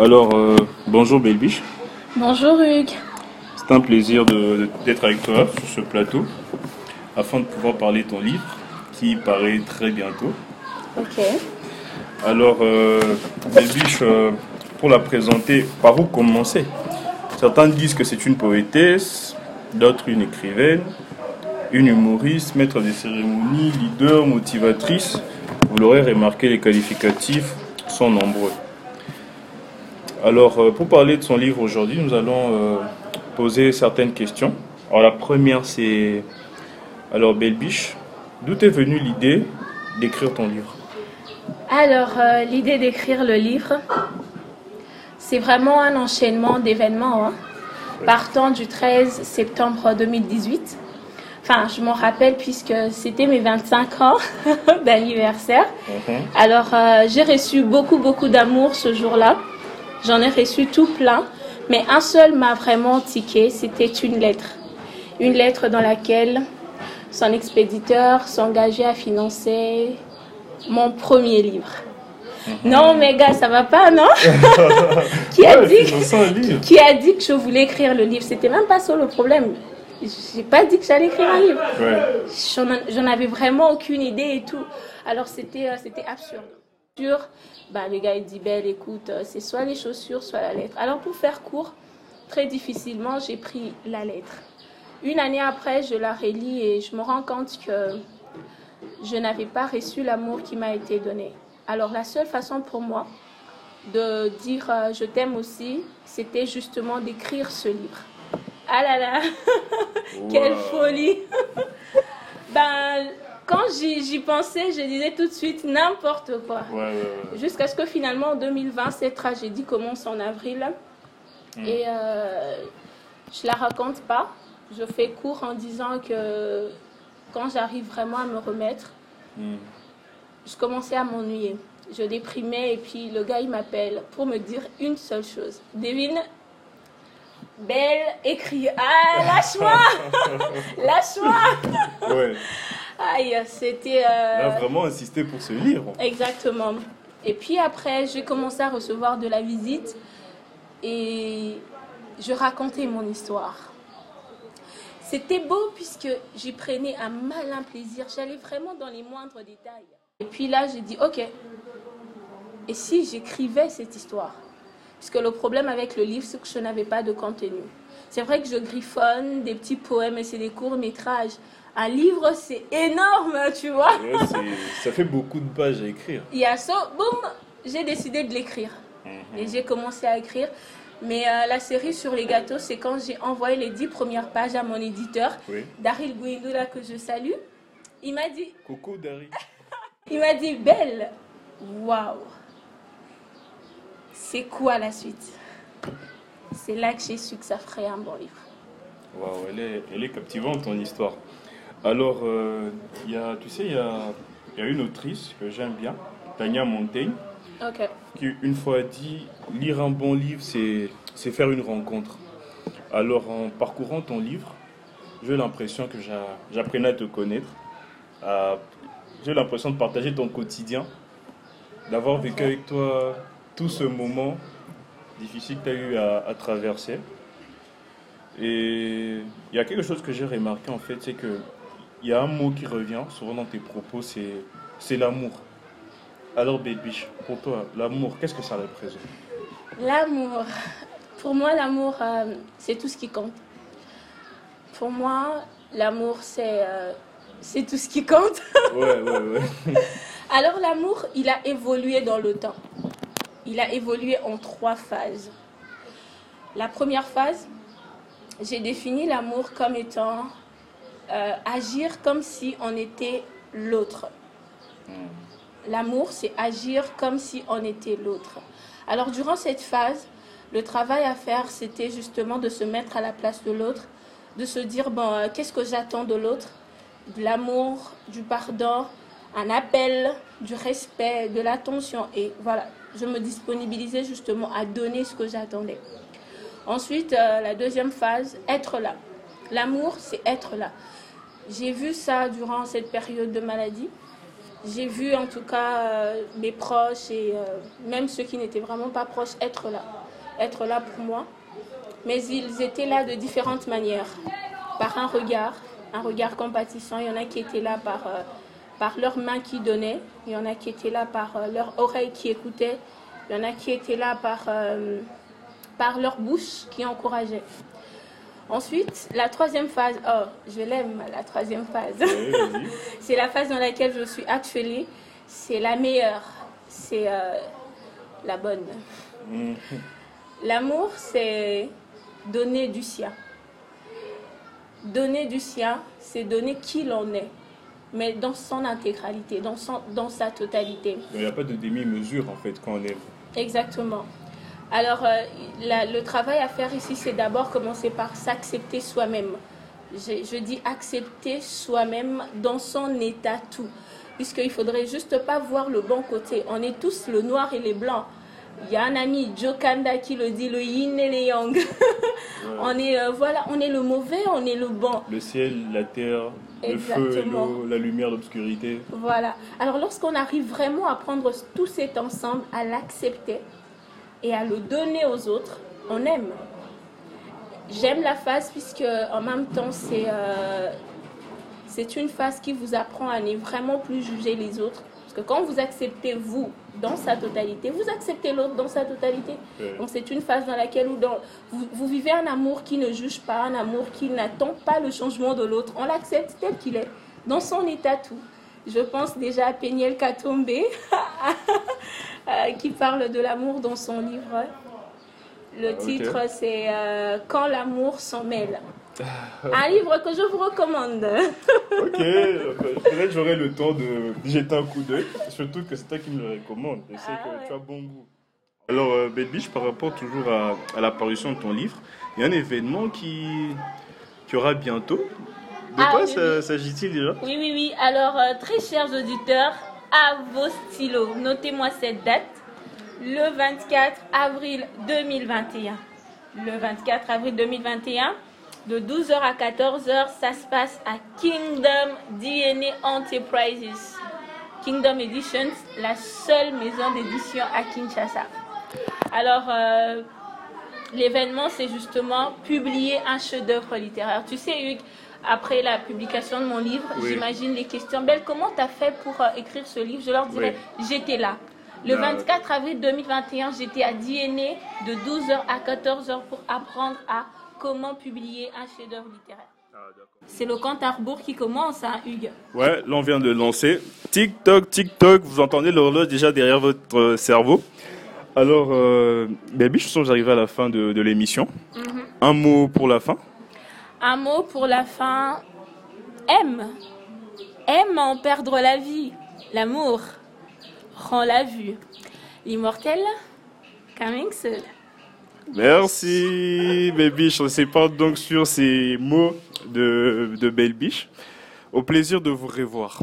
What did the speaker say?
Alors, euh, bonjour Belbiche. Bonjour Hugues. C'est un plaisir d'être avec toi sur ce plateau afin de pouvoir parler de ton livre qui paraît très bientôt. Ok. Alors, euh, Belbiche, euh, pour la présenter, par où commencer? Certains disent que c'est une poétesse, d'autres une écrivaine, une humoriste, maître des cérémonies, leader, motivatrice. Vous l'aurez remarqué, les qualificatifs sont nombreux. Alors, euh, pour parler de son livre aujourd'hui, nous allons euh, poser certaines questions. Alors, la première, c'est alors Belbiche, d'où est venue l'idée d'écrire ton livre? Alors, euh, l'idée d'écrire le livre, c'est vraiment un enchaînement d'événements. hein. Partant du 13 septembre 2018. Enfin, je m'en rappelle puisque c'était mes 25 ans d'anniversaire. Alors, euh, j'ai reçu beaucoup, beaucoup d'amour ce jour-là. J'en ai reçu tout plein. Mais un seul m'a vraiment tiqué, c'était une lettre. Une lettre dans laquelle son expéditeur s'engageait à financer mon premier livre. Non, mais gars, ça va pas, non? Qui, a Ouais, dit, qui a que je voulais écrire le livre? C'était même pas ça le problème. J'ai pas dit que j'allais écrire un livre. Ouais. J'en j'en avais vraiment aucune idée et tout. Alors c'était euh, c'était absurde. Sur, bah, le gars il dit Belle, écoute, euh, c'est soit les chaussures, soit la lettre. Alors pour faire court, très difficilement, j'ai pris la lettre. Une année après, je la relis et je me rends compte que je n'avais pas reçu l'amour qui m'a été donné. Alors la seule façon pour moi de dire euh, je t'aime aussi, c'était justement d'écrire ce livre. Ah là là, quelle folie Ben, quand j'y pensais, je disais tout de suite n'importe quoi. Ouais, ouais, ouais. Jusqu'à ce que finalement, en 2020, cette tragédie commence en avril. Et euh, je la raconte pas. Je fais court en disant que quand j'arrive vraiment à me remettre, Hmm. je commençais à m'ennuyer. Je déprimais et puis le gars il m'appelle pour me dire une seule chose. Devine, belle, écrit. Ah, lâche-moi Lâche-moi Ouais. Aïe, c'était. Elle a euh, vraiment insisté pour ce livre. Exactement. Et puis après, j'ai commencé à recevoir de la visite et je racontais mon histoire. C'était beau puisque j'y prenais un malin plaisir. J'allais vraiment dans les moindres détails. Et puis là, j'ai dit, ok, et si j'écrivais cette histoire? Puisque le problème avec le livre, c'est que je n'avais pas de contenu. C'est vrai que je griffonne des petits poèmes et c'est des courts-métrages. Un livre, c'est énorme, tu vois. Ouais, ça fait beaucoup de pages à écrire. Il y a ça, boum, j'ai décidé de l'écrire. Et j'ai commencé à écrire. Mais euh, la série sur les gâteaux, c'est quand j'ai envoyé les dix premières pages à mon éditeur, Oui. Daryl Guindoula, que je salue. Il m'a dit, Coco Dari. il m'a dit, Belle, waouh, c'est quoi la suite? C'est là que j'ai su que ça ferait un bon livre. Waouh, elle est, elle est captivante ton histoire. Alors, euh, il y a, tu sais, il y a, il y a une autrice que j'aime bien, Tania Montaigne, Ok. qui une fois a dit lire un bon livre, c'est faire une rencontre. Alors, en parcourant ton livre, j'ai l'impression que j'a- j'apprenais à te connaître. J'ai l'impression de partager ton quotidien, d'avoir vécu avec toi tout ce moment difficile que tu as eu à, à traverser. Et il y a quelque chose que j'ai remarqué en fait, c'est que il y a un mot qui revient souvent dans tes propos, c'est c'est l'amour. Alors, Baby, pour toi, l'amour, qu'est-ce que ça représente? L'amour. Pour moi, l'amour, euh, c'est tout ce qui compte. Pour moi, l'amour, c'est euh, c'est tout ce qui compte. Ouais, ouais, ouais. Alors, l'amour, il a évolué dans le temps. Il a évolué en trois phases. La première phase, j'ai défini l'amour comme étant euh, agir comme si on était l'autre. L'amour, c'est agir comme si on était l'autre. Alors, durant cette phase, le travail à faire, c'était justement de se mettre à la place de l'autre, de se dire, bon, euh, qu'est-ce que j'attends de l'autre? De l'amour, du pardon, un appel, du respect, de l'attention. Et voilà, je me disponibilisais justement à donner ce que j'attendais. Ensuite, euh, la deuxième phase, être là. L'amour, c'est être là. J'ai vu ça durant cette période de maladie. j'ai vu en tout cas euh, mes proches et euh, même ceux qui n'étaient vraiment pas proches être là, être là pour moi. Mais ils étaient là de différentes manières. Par un regard, un regard compatissant. Il y en a qui étaient là par, par leurs mains qui donnaient. Il y en a qui étaient là par leurs oreilles qui écoutaient. Il y en a qui étaient là par, par leur bouche qui encourageaient. Ensuite, la troisième phase, oh, je l'aime, la troisième phase. c'est la phase dans laquelle je suis actuellement. C'est la meilleure. C'est euh, la bonne. Mm. L'amour, c'est donner du sien. Donner du sien, c'est donner qui l'on est, mais dans son intégralité, dans, son, dans sa totalité. Il n'y a pas de demi-mesure en fait quand on aime. Exactement. Alors, euh, le travail à faire ici, c'est d'abord commencer par s'accepter soi-même. Je, dis accepter soi-même dans son état tout. Puisqu'il ne faudrait juste pas voir le bon côté. On est tous le noir et les blancs. Il y a un ami, Joe Kanda, qui le dit, le yin et le yang. on, est, euh, voilà, on est le mauvais, on est le bon. Le ciel, la terre, le feu, l'eau, la lumière, l'obscurité. Voilà. Alors lorsqu'on arrive vraiment à prendre tout cet ensemble, à l'accepter, et à le donner aux autres, on aime. J'aime la phase puisque en même temps c'est euh, c'est une phase qui vous apprend à ne vraiment plus juger les autres. Parce que quand vous acceptez vous dans sa totalité, vous acceptez l'autre dans sa totalité. Donc c'est une phase dans laquelle vous, vous, vivez un amour qui ne juge pas, un amour qui n'attend pas le changement de l'autre. On l'accepte tel qu'il est, dans son état tout. Je pense déjà à Péniel Katombe, Euh, qui parle de l'amour dans son livre. Le titre, c'est euh, Quand l'amour s'en mêle. Un livre que je vous recommande. ok, peut-être j'aurai le temps de jeter un coup d'œil, surtout que c'est toi qui me le recommande. Je sais ah que tu as bon goût. Alors, euh, par rapport toujours à, à l'apparition de ton livre, il y a un événement qui, qui aura bientôt. De ah quoi s'agit-il déjà? Oui, oui, oui. Alors, euh, très chers auditeurs, à vos stylos. Notez-moi cette date. Le 24 avril 2021. Le 24 avril 2021, de 12h à 14h, ça se passe à Kingdom DNA Enterprises. Kingdom Editions, la seule maison d'édition à Kinshasa. Alors, euh, l'événement, c'est justement publier un chef-d'œuvre littéraire. Tu sais, Hugues, après la publication de mon livre, j'imagine les questions. Belle, comment tu as fait pour euh, écrire ce livre? Je leur dirais, j'étais là. Le 24 avril 2021, j'étais à DNA de 12h à 14h pour apprendre à comment publier un chef-d'œuvre littéraire. Ah, c'est le compte à rebours qui commence, hein, Hugues Ouais, là on vient de lancer. TikTok, TikTok, vous entendez l'horloge déjà derrière votre cerveau. Alors, euh, Baby, je sens que j'arrive à la fin de, l'émission. Mhm. Un mot pour la fin un mot pour la fin. Aime. Aime en perdre la vie. L'amour rend la vue. L'immortel, coming soon. Merci, Biche. On se sépare donc sur ces mots de, de Belle Biche. Au plaisir de vous revoir.